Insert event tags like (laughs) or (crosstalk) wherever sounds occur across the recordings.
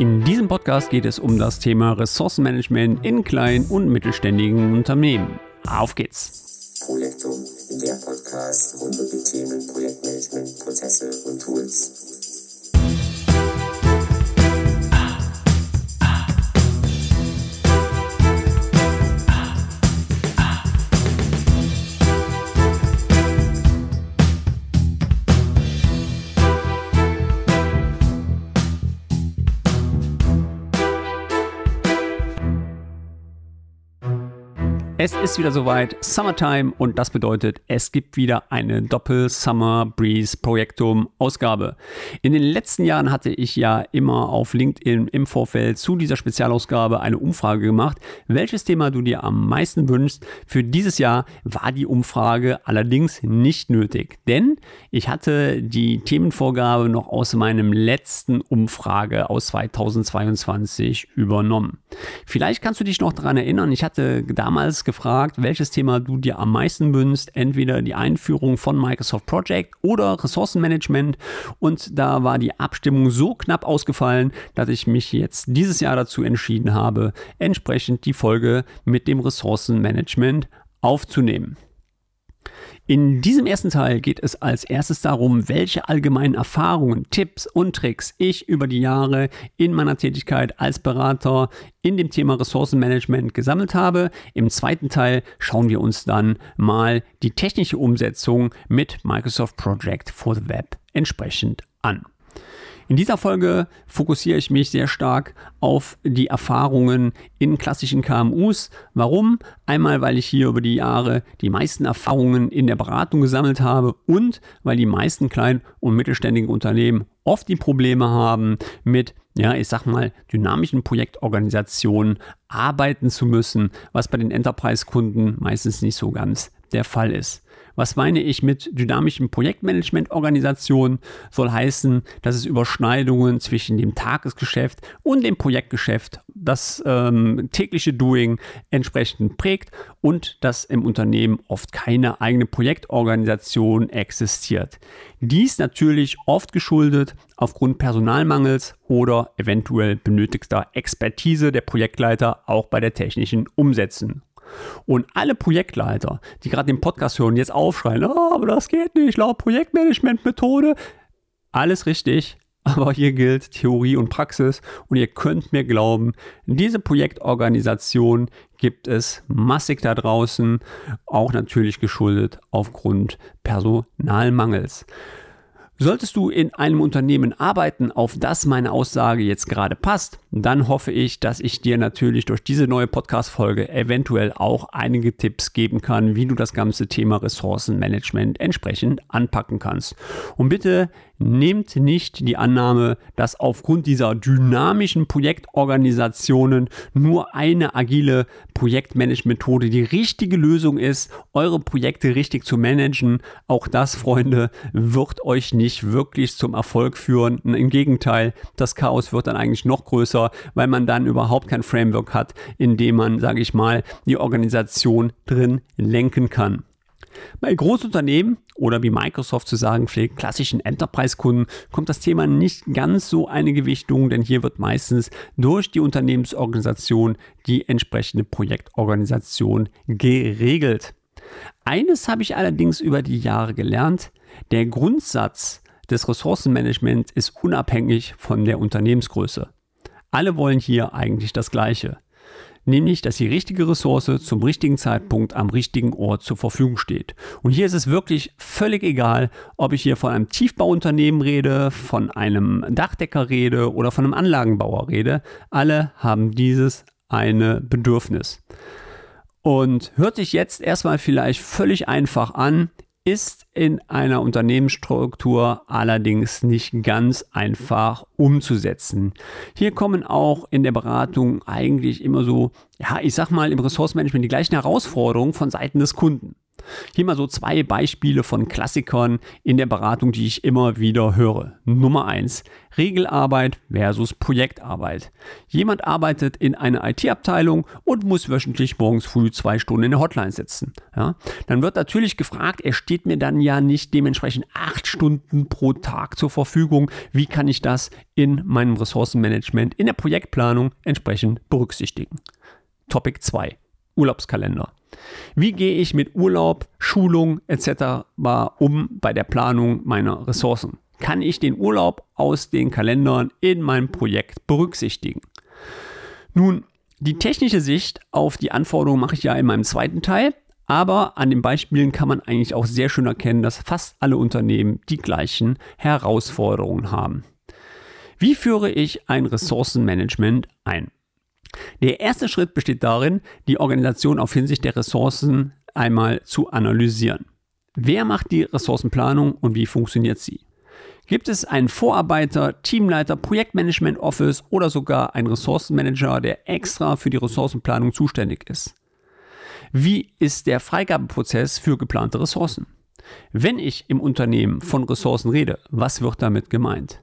In diesem Podcast geht es um das Thema Ressourcenmanagement in kleinen und mittelständigen Unternehmen. Auf geht's! Projektum, der Podcast rund um die Themen Projektmanagement, Prozesse und Tools. Es ist wieder soweit, Summertime und das bedeutet, es gibt wieder eine Doppel-Summer Breeze Projektum Ausgabe. In den letzten Jahren hatte ich ja immer auf LinkedIn im Vorfeld zu dieser Spezialausgabe eine Umfrage gemacht, welches Thema du dir am meisten wünschst. Für dieses Jahr war die Umfrage allerdings nicht nötig, denn ich hatte die Themenvorgabe noch aus meinem letzten Umfrage aus 2022 übernommen. Vielleicht kannst du dich noch daran erinnern, ich hatte damals gefragt, welches Thema du dir am meisten wünschst. Entweder die Einführung von Microsoft Project oder Ressourcenmanagement. Und da war die Abstimmung so knapp ausgefallen, dass ich mich jetzt dieses Jahr dazu entschieden habe, entsprechend die Folge mit dem Ressourcenmanagement aufzunehmen. In diesem ersten Teil geht es als erstes darum, welche allgemeinen Erfahrungen, Tipps und Tricks ich über die Jahre in meiner Tätigkeit als Berater in dem Thema Ressourcenmanagement gesammelt habe. Im zweiten Teil schauen wir uns dann mal die technische Umsetzung mit Microsoft Project for the Web entsprechend an. In dieser Folge fokussiere ich mich sehr stark auf die Erfahrungen in klassischen KMUs. Warum? Einmal, weil ich hier über die Jahre die meisten Erfahrungen in der Beratung gesammelt habe und weil die meisten kleinen und mittelständigen Unternehmen oft die Probleme haben mit ja, ich sag mal, dynamischen Projektorganisationen arbeiten zu müssen, was bei den Enterprise-Kunden meistens nicht so ganz der Fall ist. Was meine ich mit dynamischen Projektmanagement-Organisationen? Soll heißen, dass es Überschneidungen zwischen dem Tagesgeschäft und dem Projektgeschäft, das ähm, tägliche Doing entsprechend prägt und dass im Unternehmen oft keine eigene Projektorganisation existiert. Dies natürlich oft geschuldet aufgrund Personalmangels oder eventuell benötigter Expertise der Projektleiter auch bei der technischen Umsetzung. Und alle Projektleiter, die gerade den Podcast hören, jetzt aufschreien, oh, aber das geht nicht, laut Projektmanagement-Methode. Alles richtig, (laughs) aber hier gilt Theorie und Praxis und ihr könnt mir glauben, diese Projektorganisation gibt es massig da draußen, auch natürlich geschuldet aufgrund Personalmangels. Solltest du in einem Unternehmen arbeiten, auf das meine Aussage jetzt gerade passt, dann hoffe ich, dass ich dir natürlich durch diese neue Podcast-Folge eventuell auch einige Tipps geben kann, wie du das ganze Thema Ressourcenmanagement entsprechend anpacken kannst. Und bitte nehmt nicht die Annahme, dass aufgrund dieser dynamischen Projektorganisationen nur eine agile Projektmanagement-Methode die richtige Lösung ist, eure Projekte richtig zu managen. Auch das, Freunde, wird euch nicht wirklich zum Erfolg führen. Im Gegenteil, das Chaos wird dann eigentlich noch größer, weil man dann überhaupt kein Framework hat, in dem man, sage ich mal, die Organisation drin lenken kann. Bei Großunternehmen oder wie Microsoft zu sagen pflegt, klassischen Enterprise-Kunden kommt das Thema nicht ganz so eine Gewichtung, denn hier wird meistens durch die Unternehmensorganisation die entsprechende Projektorganisation geregelt. Eines habe ich allerdings über die Jahre gelernt. Der Grundsatz des Ressourcenmanagements ist unabhängig von der Unternehmensgröße. Alle wollen hier eigentlich das Gleiche nämlich dass die richtige Ressource zum richtigen Zeitpunkt am richtigen Ort zur Verfügung steht. Und hier ist es wirklich völlig egal, ob ich hier von einem Tiefbauunternehmen rede, von einem Dachdecker rede oder von einem Anlagenbauer rede. Alle haben dieses eine Bedürfnis. Und hört sich jetzt erstmal vielleicht völlig einfach an, ist in einer Unternehmensstruktur allerdings nicht ganz einfach umzusetzen. Hier kommen auch in der Beratung eigentlich immer so, ja, ich sag mal im Ressourcenmanagement die gleichen Herausforderungen von Seiten des Kunden. Hier mal so zwei Beispiele von Klassikern in der Beratung, die ich immer wieder höre. Nummer eins: Regelarbeit versus Projektarbeit. Jemand arbeitet in einer IT-Abteilung und muss wöchentlich morgens früh zwei Stunden in der Hotline sitzen. Ja? Dann wird natürlich gefragt, er steht mir dann ja nicht dementsprechend acht Stunden pro Tag zur Verfügung. Wie kann ich das in meinem Ressourcenmanagement, in der Projektplanung entsprechend berücksichtigen? Topic 2. Urlaubskalender. Wie gehe ich mit Urlaub, Schulung etc. um bei der Planung meiner Ressourcen? Kann ich den Urlaub aus den Kalendern in meinem Projekt berücksichtigen? Nun, die technische Sicht auf die Anforderungen mache ich ja in meinem zweiten Teil, aber an den Beispielen kann man eigentlich auch sehr schön erkennen, dass fast alle Unternehmen die gleichen Herausforderungen haben. Wie führe ich ein Ressourcenmanagement ein? Der erste Schritt besteht darin, die Organisation auf Hinsicht der Ressourcen einmal zu analysieren. Wer macht die Ressourcenplanung und wie funktioniert sie? Gibt es einen Vorarbeiter, Teamleiter, Projektmanagement Office oder sogar einen Ressourcenmanager, der extra für die Ressourcenplanung zuständig ist? Wie ist der Freigabeprozess für geplante Ressourcen? Wenn ich im Unternehmen von Ressourcen rede, was wird damit gemeint?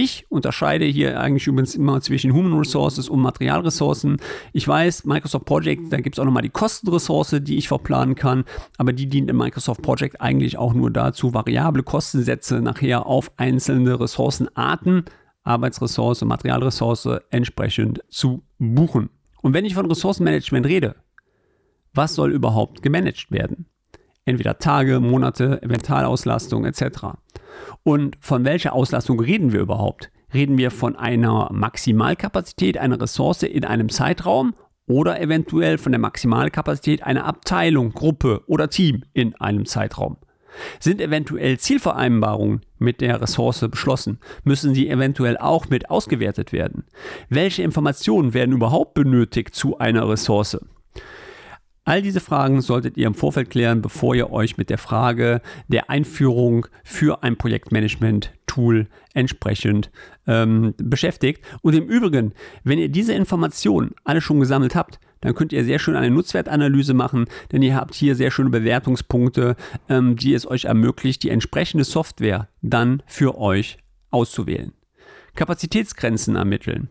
Ich unterscheide hier eigentlich übrigens immer zwischen Human Resources und Materialressourcen. Ich weiß, Microsoft Project, da gibt es auch nochmal die Kostenressource, die ich verplanen kann, aber die dient in Microsoft Project eigentlich auch nur dazu, variable Kostensätze nachher auf einzelne Ressourcenarten, Arbeitsressource, Materialressource entsprechend zu buchen. Und wenn ich von Ressourcenmanagement rede, was soll überhaupt gemanagt werden? Entweder Tage, Monate, Inventarauslastung etc. Und von welcher Auslastung reden wir überhaupt? Reden wir von einer Maximalkapazität einer Ressource in einem Zeitraum oder eventuell von der Maximalkapazität einer Abteilung, Gruppe oder Team in einem Zeitraum? Sind eventuell Zielvereinbarungen mit der Ressource beschlossen? Müssen sie eventuell auch mit ausgewertet werden? Welche Informationen werden überhaupt benötigt zu einer Ressource? All diese Fragen solltet ihr im Vorfeld klären, bevor ihr euch mit der Frage der Einführung für ein Projektmanagement-Tool entsprechend ähm, beschäftigt. Und im Übrigen, wenn ihr diese Informationen alle schon gesammelt habt, dann könnt ihr sehr schön eine Nutzwertanalyse machen, denn ihr habt hier sehr schöne Bewertungspunkte, ähm, die es euch ermöglicht, die entsprechende Software dann für euch auszuwählen. Kapazitätsgrenzen ermitteln.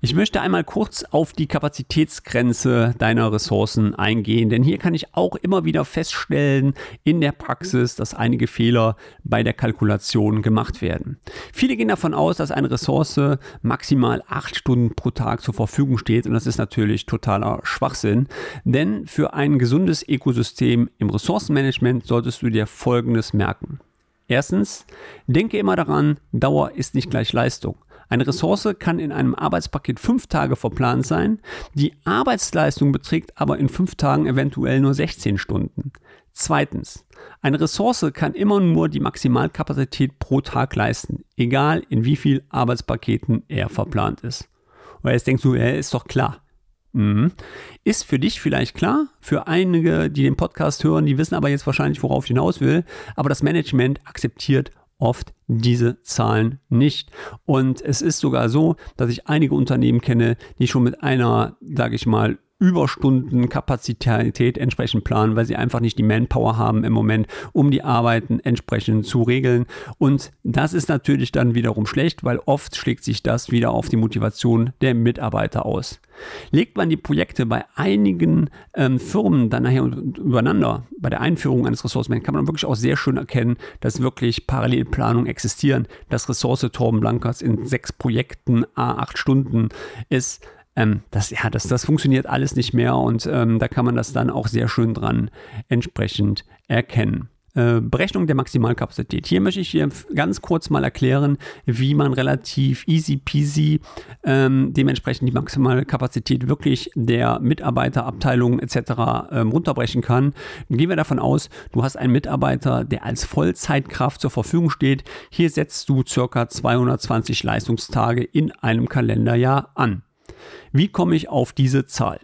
Ich möchte einmal kurz auf die Kapazitätsgrenze deiner Ressourcen eingehen, denn hier kann ich auch immer wieder feststellen in der Praxis, dass einige Fehler bei der Kalkulation gemacht werden. Viele gehen davon aus, dass eine Ressource maximal acht Stunden pro Tag zur Verfügung steht und das ist natürlich totaler Schwachsinn, denn für ein gesundes Ökosystem im Ressourcenmanagement solltest du dir Folgendes merken. Erstens, denke immer daran, Dauer ist nicht gleich Leistung. Eine Ressource kann in einem Arbeitspaket fünf Tage verplant sein, die Arbeitsleistung beträgt aber in fünf Tagen eventuell nur 16 Stunden. Zweitens, eine Ressource kann immer nur die Maximalkapazität pro Tag leisten, egal in wie viel Arbeitspaketen er verplant ist. Und jetzt denkst du, er ist doch klar. Mhm. Ist für dich vielleicht klar, für einige, die den Podcast hören, die wissen aber jetzt wahrscheinlich, worauf ich hinaus will, aber das Management akzeptiert oft diese Zahlen nicht. Und es ist sogar so, dass ich einige Unternehmen kenne, die schon mit einer, sage ich mal, Überstundenkapazität entsprechend planen, weil sie einfach nicht die Manpower haben im Moment, um die Arbeiten entsprechend zu regeln. Und das ist natürlich dann wiederum schlecht, weil oft schlägt sich das wieder auf die Motivation der Mitarbeiter aus. Legt man die Projekte bei einigen ähm, Firmen dann nachher übereinander, bei der Einführung eines Ressourcenmanagements, kann man wirklich auch sehr schön erkennen, dass wirklich Parallelplanungen existieren. Das Ressource Torben Blankers in sechs Projekten, a acht Stunden ist ähm, das, ja, das, das funktioniert alles nicht mehr und ähm, da kann man das dann auch sehr schön dran entsprechend erkennen. Äh, Berechnung der Maximalkapazität. Hier möchte ich hier ganz kurz mal erklären, wie man relativ easy peasy ähm, dementsprechend die Maximalkapazität wirklich der Mitarbeiterabteilung etc. Ähm, runterbrechen kann. Dann gehen wir davon aus, du hast einen Mitarbeiter, der als Vollzeitkraft zur Verfügung steht. Hier setzt du circa 220 Leistungstage in einem Kalenderjahr an. Wie komme ich auf diese Zahl?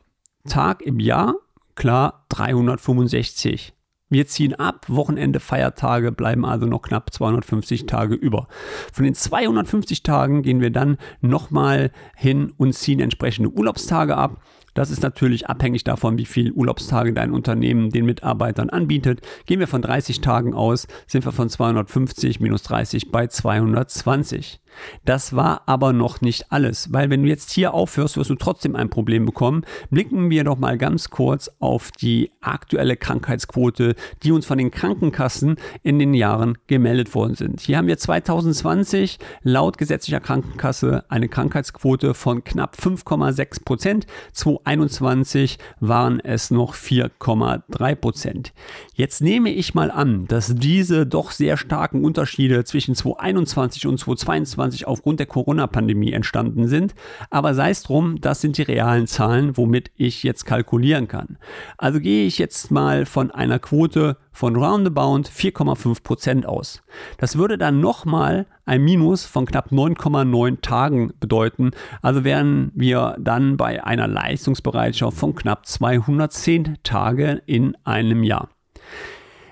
Tag im Jahr, klar 365. Wir ziehen ab, Wochenende, Feiertage bleiben also noch knapp 250 Tage über. Von den 250 Tagen gehen wir dann nochmal hin und ziehen entsprechende Urlaubstage ab. Das ist natürlich abhängig davon, wie viele Urlaubstage dein Unternehmen den Mitarbeitern anbietet. Gehen wir von 30 Tagen aus, sind wir von 250 minus 30 bei 220. Das war aber noch nicht alles, weil wenn du jetzt hier aufhörst, wirst du trotzdem ein Problem bekommen. Blicken wir doch mal ganz kurz auf die aktuelle Krankheitsquote, die uns von den Krankenkassen in den Jahren gemeldet worden sind. Hier haben wir 2020 laut gesetzlicher Krankenkasse eine Krankheitsquote von knapp 5,6 Prozent. 2021 waren es noch 4,3 Prozent. Jetzt nehme ich mal an, dass diese doch sehr starken Unterschiede zwischen 2021 und 2022 2020 aufgrund der Corona-Pandemie entstanden sind. Aber sei es drum, das sind die realen Zahlen, womit ich jetzt kalkulieren kann. Also gehe ich jetzt mal von einer Quote von roundabout 4,5 Prozent aus. Das würde dann nochmal ein Minus von knapp 9,9 Tagen bedeuten. Also wären wir dann bei einer Leistungsbereitschaft von knapp 210 Tage in einem Jahr.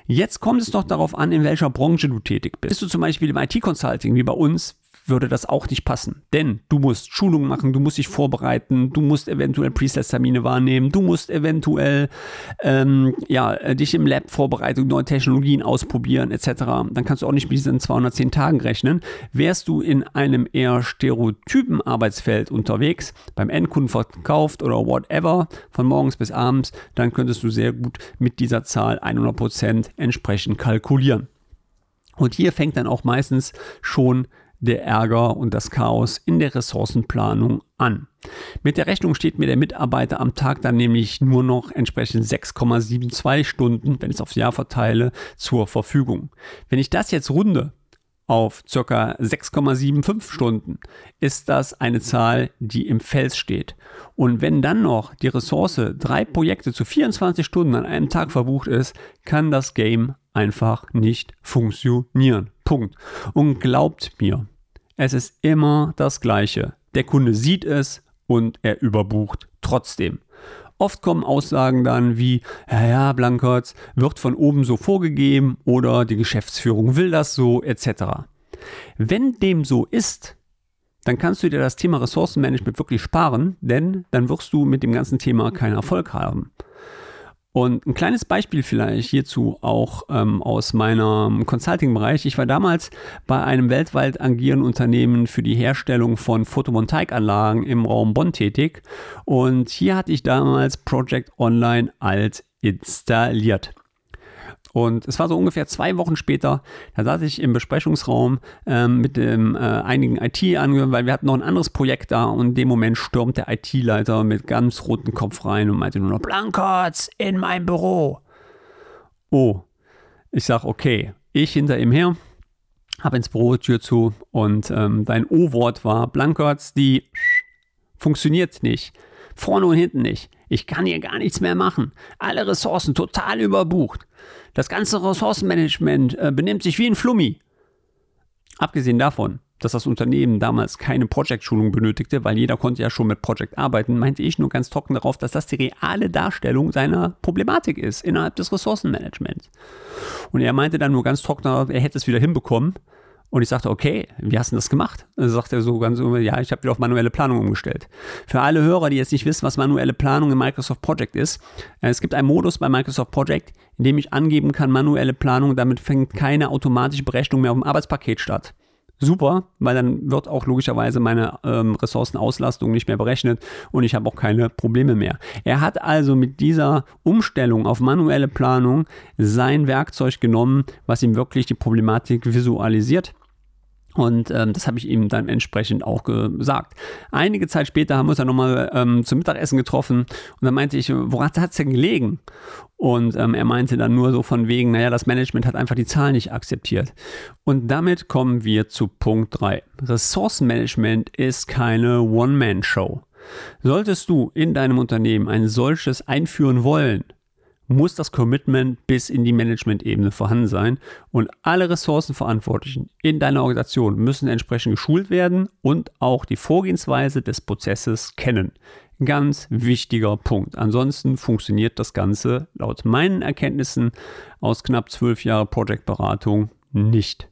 Jetzt kommt es doch darauf an, in welcher Branche du tätig bist. Bist du zum Beispiel im IT-Consulting wie bei uns, würde das auch nicht passen. Denn du musst Schulungen machen, du musst dich vorbereiten, du musst eventuell Presets-Termine wahrnehmen, du musst eventuell ähm, ja, äh, dich im Lab vorbereiten, neue Technologien ausprobieren etc. Dann kannst du auch nicht mit diesen 210 Tagen rechnen. Wärst du in einem eher stereotypen Arbeitsfeld unterwegs, beim Endkunden verkauft oder whatever, von morgens bis abends, dann könntest du sehr gut mit dieser Zahl 100% entsprechend kalkulieren. Und hier fängt dann auch meistens schon der Ärger und das Chaos in der Ressourcenplanung an. Mit der Rechnung steht mir der Mitarbeiter am Tag dann nämlich nur noch entsprechend 6,72 Stunden, wenn ich es aufs Jahr verteile, zur Verfügung. Wenn ich das jetzt runde auf ca. 6,75 Stunden, ist das eine Zahl, die im Fels steht. Und wenn dann noch die Ressource drei Projekte zu 24 Stunden an einem Tag verbucht ist, kann das Game einfach nicht funktionieren. Punkt. Und glaubt mir, es ist immer das Gleiche. Der Kunde sieht es und er überbucht trotzdem. Oft kommen Aussagen dann wie, ja, ja, Blankertz wird von oben so vorgegeben oder die Geschäftsführung will das so, etc. Wenn dem so ist, dann kannst du dir das Thema Ressourcenmanagement wirklich sparen, denn dann wirst du mit dem ganzen Thema keinen Erfolg haben. Und ein kleines Beispiel vielleicht hierzu auch ähm, aus meinem Consulting-Bereich. Ich war damals bei einem weltweit agierenden Unternehmen für die Herstellung von Photovoltaikanlagen im Raum Bonn tätig. Und hier hatte ich damals Project Online alt installiert. Und es war so ungefähr zwei Wochen später, da saß ich im Besprechungsraum ähm, mit dem, äh, einigen IT-Angehörigen, weil wir hatten noch ein anderes Projekt da und in dem Moment stürmt der IT-Leiter mit ganz rotem Kopf rein und meinte nur noch, Blankertz, in mein Büro. Oh, ich sag, okay, ich hinter ihm her, hab ins Büro Tür zu und ähm, dein O-Wort war, Blankertz, die funktioniert nicht. Vorne und hinten nicht. Ich kann hier gar nichts mehr machen. Alle Ressourcen total überbucht. Das ganze Ressourcenmanagement äh, benimmt sich wie ein Flummi. Abgesehen davon, dass das Unternehmen damals keine Project-Schulung benötigte, weil jeder konnte ja schon mit Project arbeiten, meinte ich nur ganz trocken darauf, dass das die reale Darstellung seiner Problematik ist innerhalb des Ressourcenmanagements. Und er meinte dann nur ganz trocken darauf, er hätte es wieder hinbekommen, und ich sagte, okay, wie hast du das gemacht? Dann sagt er so ganz, ja, ich habe wieder auf manuelle Planung umgestellt. Für alle Hörer, die jetzt nicht wissen, was manuelle Planung in Microsoft Project ist, äh, es gibt einen Modus bei Microsoft Project, in dem ich angeben kann, manuelle Planung, damit fängt keine automatische Berechnung mehr auf dem Arbeitspaket statt. Super, weil dann wird auch logischerweise meine ähm, Ressourcenauslastung nicht mehr berechnet und ich habe auch keine Probleme mehr. Er hat also mit dieser Umstellung auf manuelle Planung sein Werkzeug genommen, was ihm wirklich die Problematik visualisiert und ähm, das habe ich ihm dann entsprechend auch gesagt. Einige Zeit später haben wir uns dann nochmal ähm, zum Mittagessen getroffen und dann meinte ich, woran hat es denn gelegen? Und ähm, er meinte dann nur so von wegen, naja, das Management hat einfach die Zahlen nicht akzeptiert. Und damit kommen wir zu Punkt 3. Ressourcenmanagement ist keine One-Man-Show. Solltest du in deinem Unternehmen ein solches einführen wollen, muss das Commitment bis in die Management-Ebene vorhanden sein und alle Ressourcenverantwortlichen in deiner Organisation müssen entsprechend geschult werden und auch die Vorgehensweise des Prozesses kennen. Ganz wichtiger Punkt. Ansonsten funktioniert das Ganze laut meinen Erkenntnissen aus knapp zwölf Jahren Projektberatung nicht.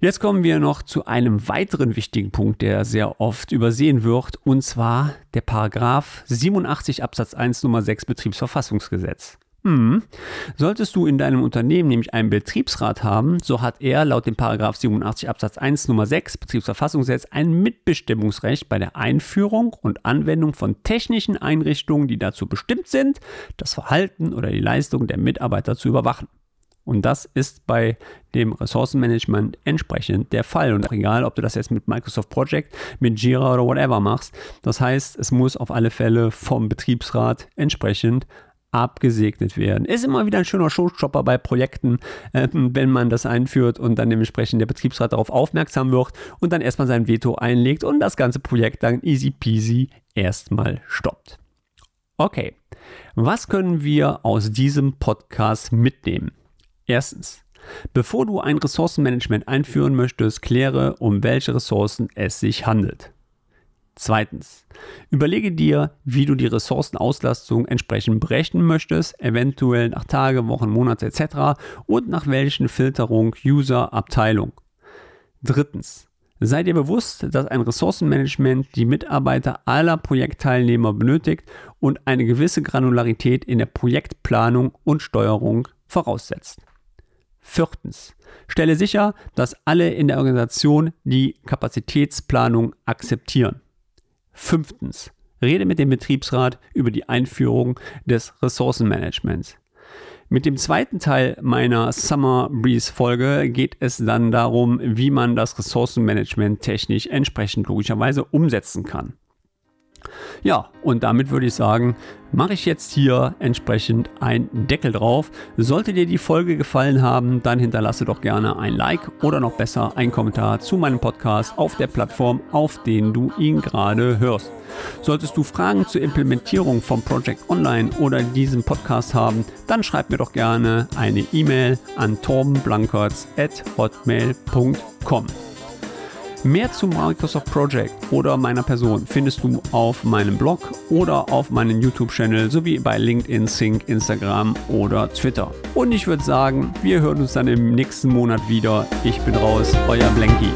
Jetzt kommen wir noch zu einem weiteren wichtigen Punkt, der sehr oft übersehen wird, und zwar der Paragraph 87 Absatz 1 Nummer 6 Betriebsverfassungsgesetz. Hm. Solltest du in deinem Unternehmen nämlich einen Betriebsrat haben, so hat er laut dem Paragraph 87 Absatz 1 Nummer 6 Betriebsverfassungsgesetz ein Mitbestimmungsrecht bei der Einführung und Anwendung von technischen Einrichtungen, die dazu bestimmt sind, das Verhalten oder die Leistung der Mitarbeiter zu überwachen. Und das ist bei dem Ressourcenmanagement entsprechend der Fall. Und auch egal, ob du das jetzt mit Microsoft Project, mit Jira oder whatever machst. Das heißt, es muss auf alle Fälle vom Betriebsrat entsprechend abgesegnet werden. Ist immer wieder ein schöner Showstopper bei Projekten, äh, wenn man das einführt und dann dementsprechend der Betriebsrat darauf aufmerksam wird und dann erstmal sein Veto einlegt und das ganze Projekt dann easy peasy erstmal stoppt. Okay, was können wir aus diesem Podcast mitnehmen? Erstens. Bevor du ein Ressourcenmanagement einführen möchtest, kläre, um welche Ressourcen es sich handelt. Zweitens. Überlege dir, wie du die Ressourcenauslastung entsprechend berechnen möchtest, eventuell nach Tage, Wochen, Monate etc. und nach welchen Filterung, User, Abteilung. Drittens. Sei dir bewusst, dass ein Ressourcenmanagement die Mitarbeiter aller Projektteilnehmer benötigt und eine gewisse Granularität in der Projektplanung und Steuerung voraussetzt. Viertens. Stelle sicher, dass alle in der Organisation die Kapazitätsplanung akzeptieren. Fünftens. Rede mit dem Betriebsrat über die Einführung des Ressourcenmanagements. Mit dem zweiten Teil meiner Summer Breeze Folge geht es dann darum, wie man das Ressourcenmanagement technisch entsprechend logischerweise umsetzen kann. Ja, und damit würde ich sagen, mache ich jetzt hier entsprechend einen Deckel drauf. Sollte dir die Folge gefallen haben, dann hinterlasse doch gerne ein Like oder noch besser einen Kommentar zu meinem Podcast auf der Plattform, auf den du ihn gerade hörst. Solltest du Fragen zur Implementierung vom Project Online oder diesem Podcast haben, dann schreib mir doch gerne eine E-Mail an torbenblankertz.hotmail.com. Mehr zu Microsoft Project oder meiner Person findest du auf meinem Blog oder auf meinem YouTube-Channel sowie bei LinkedIn, Sync, Instagram oder Twitter. Und ich würde sagen, wir hören uns dann im nächsten Monat wieder. Ich bin raus, euer Blanky.